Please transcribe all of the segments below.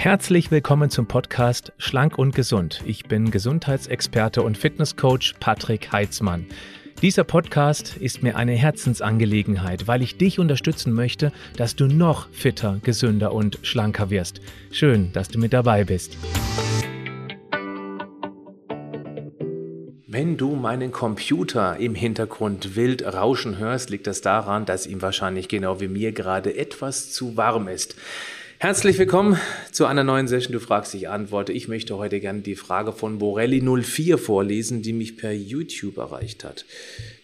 Herzlich willkommen zum Podcast Schlank und Gesund. Ich bin Gesundheitsexperte und Fitnesscoach Patrick Heitzmann. Dieser Podcast ist mir eine Herzensangelegenheit, weil ich dich unterstützen möchte, dass du noch fitter, gesünder und schlanker wirst. Schön, dass du mit dabei bist. Wenn du meinen Computer im Hintergrund wild rauschen hörst, liegt das daran, dass ihm wahrscheinlich genau wie mir gerade etwas zu warm ist. Herzlich willkommen zu einer neuen Session. Du fragst, ich antworte. Ich möchte heute gerne die Frage von Borelli04 vorlesen, die mich per YouTube erreicht hat.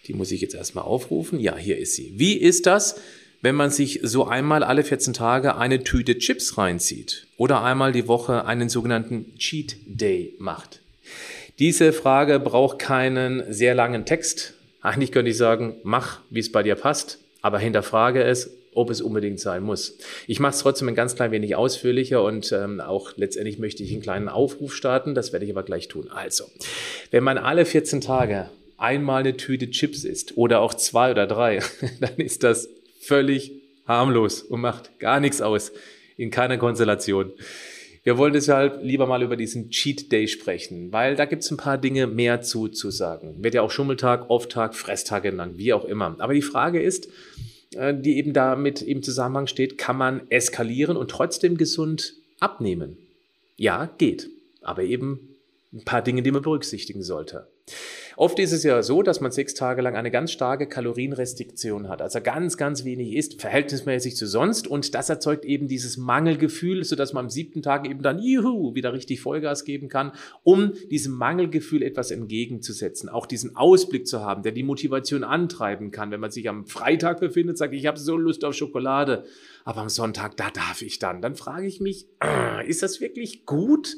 Die muss ich jetzt erstmal aufrufen. Ja, hier ist sie. Wie ist das, wenn man sich so einmal alle 14 Tage eine Tüte Chips reinzieht oder einmal die Woche einen sogenannten Cheat Day macht? Diese Frage braucht keinen sehr langen Text. Eigentlich könnte ich sagen, mach, wie es bei dir passt, aber hinterfrage es ob es unbedingt sein muss. Ich mache es trotzdem ein ganz klein wenig ausführlicher und ähm, auch letztendlich möchte ich einen kleinen Aufruf starten, das werde ich aber gleich tun. Also, wenn man alle 14 Tage einmal eine Tüte Chips isst oder auch zwei oder drei, dann ist das völlig harmlos und macht gar nichts aus in keiner Konstellation. Wir wollen deshalb lieber mal über diesen Cheat Day sprechen, weil da gibt es ein paar Dinge mehr zu, zu sagen. Wird ja auch Schummeltag, Offtag, Fresstag genannt, wie auch immer. Aber die Frage ist, die eben damit im Zusammenhang steht, kann man eskalieren und trotzdem gesund abnehmen? Ja, geht. Aber eben ein paar Dinge, die man berücksichtigen sollte. Oft ist es ja so, dass man sechs Tage lang eine ganz starke Kalorienrestriktion hat, also ganz, ganz wenig isst, verhältnismäßig zu sonst. Und das erzeugt eben dieses Mangelgefühl, sodass man am siebten Tag eben dann juhu, wieder richtig Vollgas geben kann, um diesem Mangelgefühl etwas entgegenzusetzen, auch diesen Ausblick zu haben, der die Motivation antreiben kann, wenn man sich am Freitag befindet, sagt, ich habe so Lust auf Schokolade, aber am Sonntag, da darf ich dann. Dann frage ich mich, ist das wirklich gut?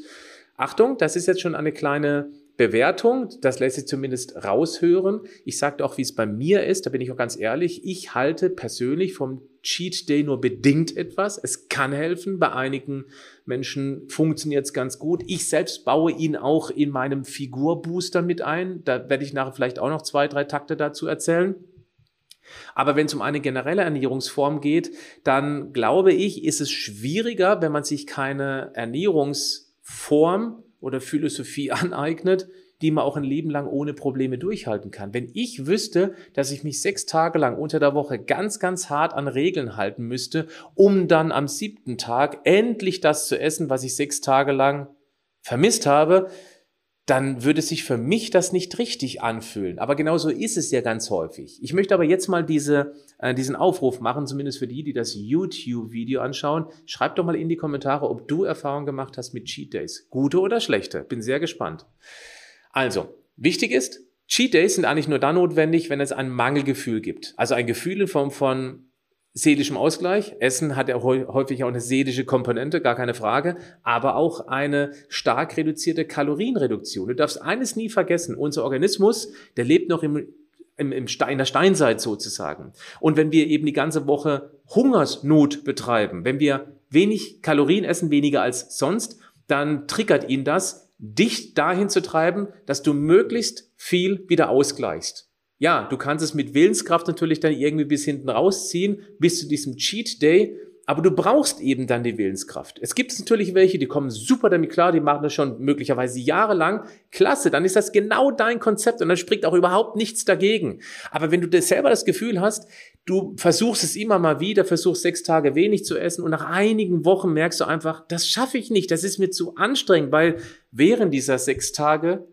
Achtung, das ist jetzt schon eine kleine Bewertung, das lässt sich zumindest raushören. Ich sage auch, wie es bei mir ist, da bin ich auch ganz ehrlich. Ich halte persönlich vom Cheat Day nur bedingt etwas. Es kann helfen. Bei einigen Menschen funktioniert es ganz gut. Ich selbst baue ihn auch in meinem Figurbooster mit ein. Da werde ich nachher vielleicht auch noch zwei, drei Takte dazu erzählen. Aber wenn es um eine generelle Ernährungsform geht, dann glaube ich, ist es schwieriger, wenn man sich keine Ernährungsform oder Philosophie aneignet, die man auch ein Leben lang ohne Probleme durchhalten kann. Wenn ich wüsste, dass ich mich sechs Tage lang unter der Woche ganz, ganz hart an Regeln halten müsste, um dann am siebten Tag endlich das zu essen, was ich sechs Tage lang vermisst habe, dann würde sich für mich das nicht richtig anfühlen. Aber genauso ist es ja ganz häufig. Ich möchte aber jetzt mal diese, äh, diesen Aufruf machen, zumindest für die, die das YouTube-Video anschauen. Schreib doch mal in die Kommentare, ob du Erfahrung gemacht hast mit Cheat Days. Gute oder schlechte. Bin sehr gespannt. Also, wichtig ist, Cheat Days sind eigentlich nur dann notwendig, wenn es ein Mangelgefühl gibt. Also ein Gefühl in Form von seelischem Ausgleich. Essen hat ja häufig auch eine seelische Komponente, gar keine Frage, aber auch eine stark reduzierte Kalorienreduktion. Du darfst eines nie vergessen, unser Organismus, der lebt noch im im, Stein, in der Steinzeit sozusagen. Und wenn wir eben die ganze Woche Hungersnot betreiben, wenn wir wenig Kalorien essen, weniger als sonst, dann triggert ihn das, dich dahin zu treiben, dass du möglichst viel wieder ausgleichst. Ja, du kannst es mit Willenskraft natürlich dann irgendwie bis hinten rausziehen, bis zu diesem Cheat Day, aber du brauchst eben dann die Willenskraft. Es gibt natürlich welche, die kommen super damit klar, die machen das schon möglicherweise jahrelang. Klasse, dann ist das genau dein Konzept und dann spricht auch überhaupt nichts dagegen. Aber wenn du das selber das Gefühl hast, du versuchst es immer mal wieder, versuchst sechs Tage wenig zu essen und nach einigen Wochen merkst du einfach, das schaffe ich nicht, das ist mir zu anstrengend, weil während dieser sechs Tage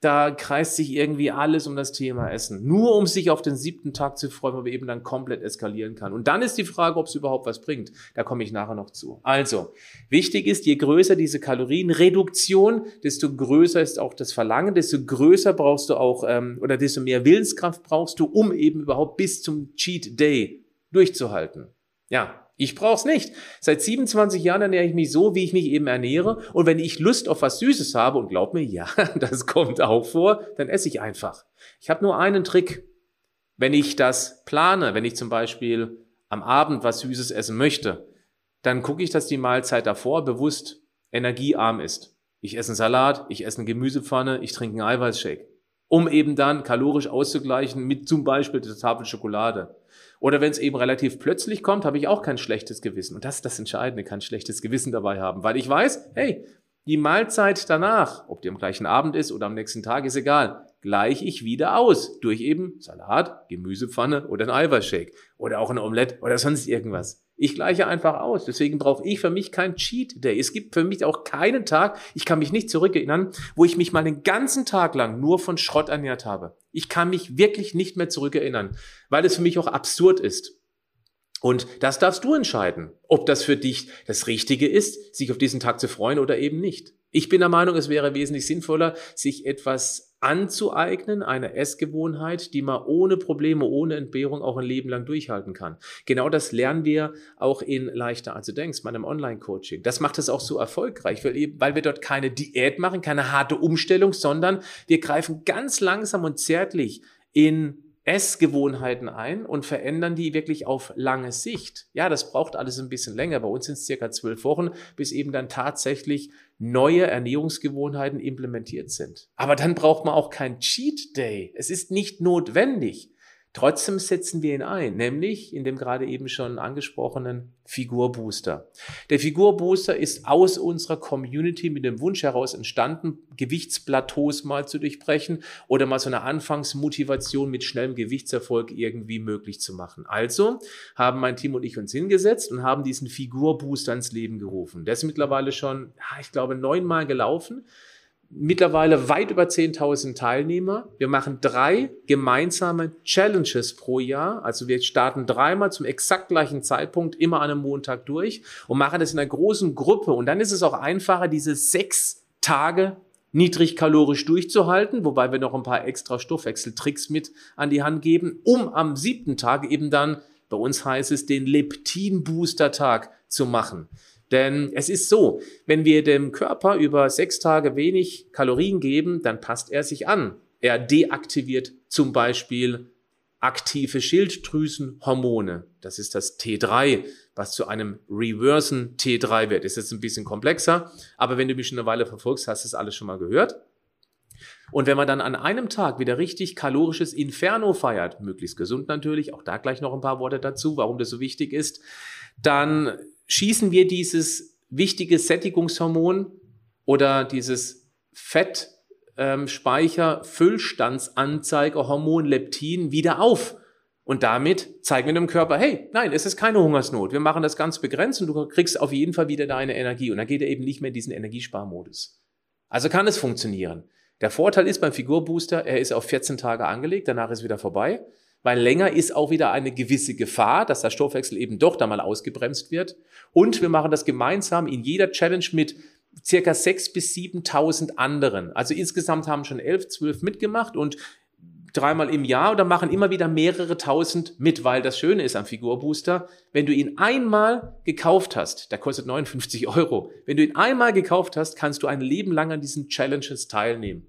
da kreist sich irgendwie alles um das Thema Essen. Nur um sich auf den siebten Tag zu freuen, wo wir eben dann komplett eskalieren kann. Und dann ist die Frage, ob es überhaupt was bringt. Da komme ich nachher noch zu. Also, wichtig ist, je größer diese Kalorienreduktion, desto größer ist auch das Verlangen, desto größer brauchst du auch, ähm, oder desto mehr Willenskraft brauchst du, um eben überhaupt bis zum Cheat Day durchzuhalten. Ja, ich brauch's nicht. Seit 27 Jahren ernähre ich mich so, wie ich mich eben ernähre. Und wenn ich Lust auf was Süßes habe, und glaub mir, ja, das kommt auch vor, dann esse ich einfach. Ich habe nur einen Trick. Wenn ich das plane, wenn ich zum Beispiel am Abend was Süßes essen möchte, dann gucke ich, dass die Mahlzeit davor bewusst energiearm ist. Ich esse einen Salat, ich esse eine Gemüsepfanne, ich trinke einen Eiweißshake. Um eben dann kalorisch auszugleichen mit zum Beispiel der Tafel Schokolade. Oder wenn es eben relativ plötzlich kommt, habe ich auch kein schlechtes Gewissen. Und das ist das Entscheidende, kein schlechtes Gewissen dabei haben, weil ich weiß, hey, die Mahlzeit danach, ob die am gleichen Abend ist oder am nächsten Tag, ist egal, gleiche ich wieder aus durch eben Salat, Gemüsepfanne oder ein Eiweißshake oder auch ein Omelette oder sonst irgendwas. Ich gleiche einfach aus. Deswegen brauche ich für mich kein Cheat Day. Es gibt für mich auch keinen Tag, ich kann mich nicht zurückerinnern, wo ich mich mal den ganzen Tag lang nur von Schrott ernährt habe. Ich kann mich wirklich nicht mehr zurückerinnern, weil es für mich auch absurd ist. Und das darfst du entscheiden, ob das für dich das Richtige ist, sich auf diesen Tag zu freuen oder eben nicht. Ich bin der Meinung, es wäre wesentlich sinnvoller, sich etwas anzueignen, eine Essgewohnheit, die man ohne Probleme, ohne Entbehrung auch ein Leben lang durchhalten kann. Genau das lernen wir auch in Leichter als du denkst, meinem Online-Coaching. Das macht es auch so erfolgreich, weil, weil wir dort keine Diät machen, keine harte Umstellung, sondern wir greifen ganz langsam und zärtlich in Essgewohnheiten ein und verändern die wirklich auf lange Sicht. Ja, das braucht alles ein bisschen länger. Bei uns sind es circa zwölf Wochen, bis eben dann tatsächlich neue Ernährungsgewohnheiten implementiert sind. Aber dann braucht man auch kein Cheat Day. Es ist nicht notwendig. Trotzdem setzen wir ihn ein, nämlich in dem gerade eben schon angesprochenen Figurbooster. Der Figurbooster ist aus unserer Community mit dem Wunsch heraus entstanden, Gewichtsplateaus mal zu durchbrechen oder mal so eine Anfangsmotivation mit schnellem Gewichtserfolg irgendwie möglich zu machen. Also haben mein Team und ich uns hingesetzt und haben diesen Figurbooster ins Leben gerufen. Der ist mittlerweile schon, ich glaube, neunmal gelaufen mittlerweile weit über 10.000 Teilnehmer. Wir machen drei gemeinsame Challenges pro Jahr. Also wir starten dreimal zum exakt gleichen Zeitpunkt, immer an einem Montag durch und machen das in einer großen Gruppe. Und dann ist es auch einfacher, diese sechs Tage niedrigkalorisch durchzuhalten, wobei wir noch ein paar extra Stoffwechseltricks mit an die Hand geben, um am siebten Tag eben dann, bei uns heißt es, den Leptin-Booster-Tag zu machen. Denn es ist so, wenn wir dem Körper über sechs Tage wenig Kalorien geben, dann passt er sich an. Er deaktiviert zum Beispiel aktive Schilddrüsenhormone. Das ist das T3, was zu einem reversen T3 wird. Ist jetzt ein bisschen komplexer, aber wenn du mich schon eine Weile verfolgst, hast du das alles schon mal gehört. Und wenn man dann an einem Tag wieder richtig kalorisches Inferno feiert, möglichst gesund natürlich, auch da gleich noch ein paar Worte dazu, warum das so wichtig ist, dann schießen wir dieses wichtige Sättigungshormon oder dieses Fettspeicher Füllstandsanzeigerhormon Leptin wieder auf. Und damit zeigen wir dem Körper, hey, nein, es ist keine Hungersnot. Wir machen das ganz begrenzt und du kriegst auf jeden Fall wieder deine Energie. Und dann geht er eben nicht mehr in diesen Energiesparmodus. Also kann es funktionieren. Der Vorteil ist beim Figurbooster, er ist auf 14 Tage angelegt, danach ist wieder vorbei weil länger ist auch wieder eine gewisse Gefahr, dass der Stoffwechsel eben doch da mal ausgebremst wird. Und wir machen das gemeinsam in jeder Challenge mit circa 6.000 bis 7.000 anderen. Also insgesamt haben schon 11, 12 mitgemacht und dreimal im Jahr oder machen immer wieder mehrere tausend mit, weil das Schöne ist am Figurbooster, wenn du ihn einmal gekauft hast, der kostet 59 Euro, wenn du ihn einmal gekauft hast, kannst du ein Leben lang an diesen Challenges teilnehmen.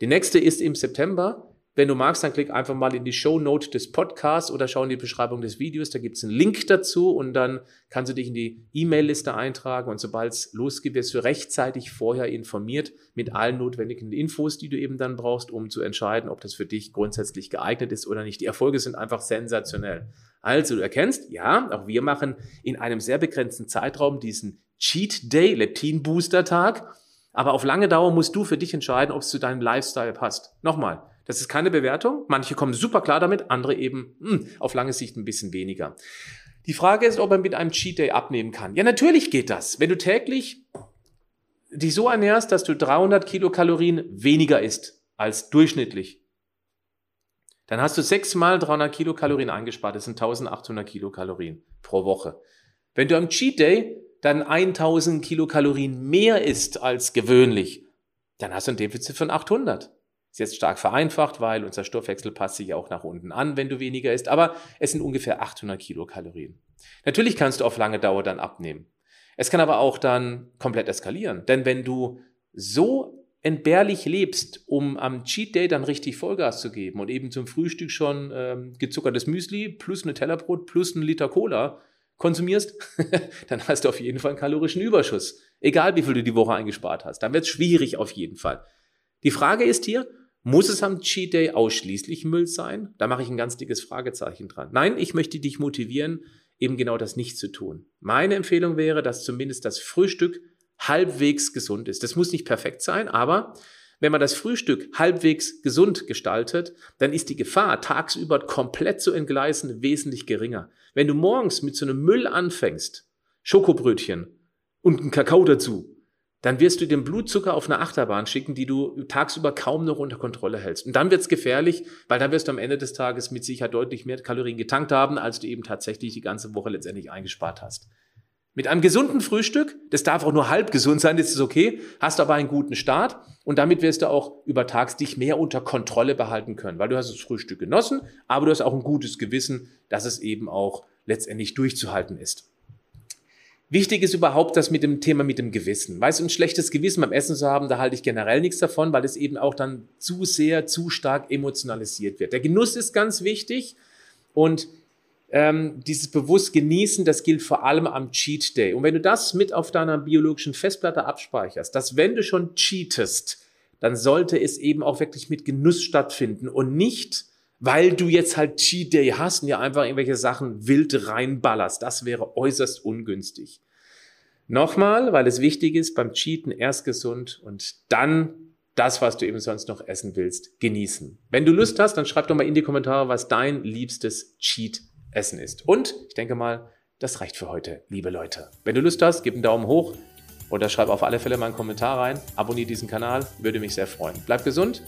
Die nächste ist im September. Wenn du magst, dann klick einfach mal in die Show Note des Podcasts oder schau in die Beschreibung des Videos. Da gibt es einen Link dazu und dann kannst du dich in die E-Mail-Liste eintragen und sobald es losgeht, wirst du rechtzeitig vorher informiert mit allen notwendigen Infos, die du eben dann brauchst, um zu entscheiden, ob das für dich grundsätzlich geeignet ist oder nicht. Die Erfolge sind einfach sensationell. Also du erkennst, ja, auch wir machen in einem sehr begrenzten Zeitraum diesen Cheat Day, Leptin Booster Tag. Aber auf lange Dauer musst du für dich entscheiden, ob es zu deinem Lifestyle passt. Nochmal, das ist keine Bewertung. Manche kommen super klar damit, andere eben mh, hm, auf lange Sicht ein bisschen weniger. Die Frage ist, ob man mit einem Cheat Day abnehmen kann. Ja, natürlich geht das. Wenn du täglich dich so ernährst, dass du 300 Kilokalorien weniger isst als durchschnittlich, dann hast du sechsmal 300 Kilokalorien eingespart. Das sind 1800 Kilokalorien pro Woche. Wenn du am Cheat Day dann 1000 Kilokalorien mehr isst als gewöhnlich, dann hast du ein Defizit von 800. Ist jetzt stark vereinfacht, weil unser Stoffwechsel passt sich auch nach unten an, wenn du weniger isst, aber es sind ungefähr 800 Kilokalorien. Natürlich kannst du auf lange Dauer dann abnehmen. Es kann aber auch dann komplett eskalieren, denn wenn du so entbehrlich lebst, um am Cheat Day dann richtig Vollgas zu geben und eben zum Frühstück schon ähm, gezuckertes Müsli plus eine Tellerbrot plus einen Liter Cola konsumierst, dann hast du auf jeden Fall einen kalorischen Überschuss. Egal wie viel du die Woche eingespart hast. Dann wird es schwierig auf jeden Fall. Die Frage ist hier, Muss es am Cheat Day ausschließlich Müll sein? Da mache ich ein ganz dickes Fragezeichen dran. Nein, ich möchte dich motivieren, eben genau das nicht zu tun. Meine Empfehlung wäre, dass zumindest das Frühstück halbwegs gesund ist. Das muss nicht perfekt sein, aber wenn man das Frühstück halbwegs gesund gestaltet, dann ist die Gefahr, tagsüber komplett zu entgleisen, wesentlich geringer. Wenn du morgens mit so einem Müll anfängst, Schokobrötchen und einen Kakao dazu, dann wirst du den Blutzucker auf eine Achterbahn schicken, die du tagsüber kaum noch unter Kontrolle hältst. Und dann wird's gefährlich, weil dann wirst du am Ende des Tages mit Sicherheit deutlich mehr Kalorien getankt haben, als du eben tatsächlich die ganze Woche letztendlich eingespart hast. Mit einem gesunden Frühstück, das darf auch nur halb gesund sein, das ist okay, hast aber einen guten Start und damit wirst du auch über Tags dich mehr unter Kontrolle behalten können, weil du hast das Frühstück genossen, aber du hast auch ein gutes Gewissen, dass es eben auch letztendlich durchzuhalten ist. Wichtig ist überhaupt das mit dem Thema mit dem Gewissen. Weißt du, ein schlechtes Gewissen beim Essen zu haben, da halte ich generell nichts davon, weil es eben auch dann zu sehr, zu stark emotionalisiert wird. Der Genuss ist ganz wichtig und ähm, dieses bewusst genießen, das gilt vor allem am Cheat Day. Und wenn du das mit auf deiner biologischen Festplatte abspeicherst, dass wenn du schon cheatest, dann sollte es eben auch wirklich mit Genuss stattfinden und nicht, weil du jetzt halt Cheat Day hast und ja einfach irgendwelche Sachen wild reinballerst. Das wäre äußerst ungünstig. Nochmal, weil es wichtig ist, beim Cheaten erst gesund und dann das, was du eben sonst noch essen willst, genießen. Wenn du Lust hast, dann schreib doch mal in die Kommentare, was dein liebstes Cheat Essen ist. Und ich denke mal, das reicht für heute, liebe Leute. Wenn du Lust hast, gib einen Daumen hoch oder schreib auf alle Fälle mal einen Kommentar rein. Abonniere diesen Kanal, würde mich sehr freuen. Bleib gesund,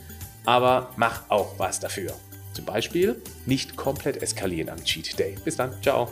aber mach auch was dafür. Zum Beispiel nicht komplett eskalieren am Cheat Day. Bis dann, ciao.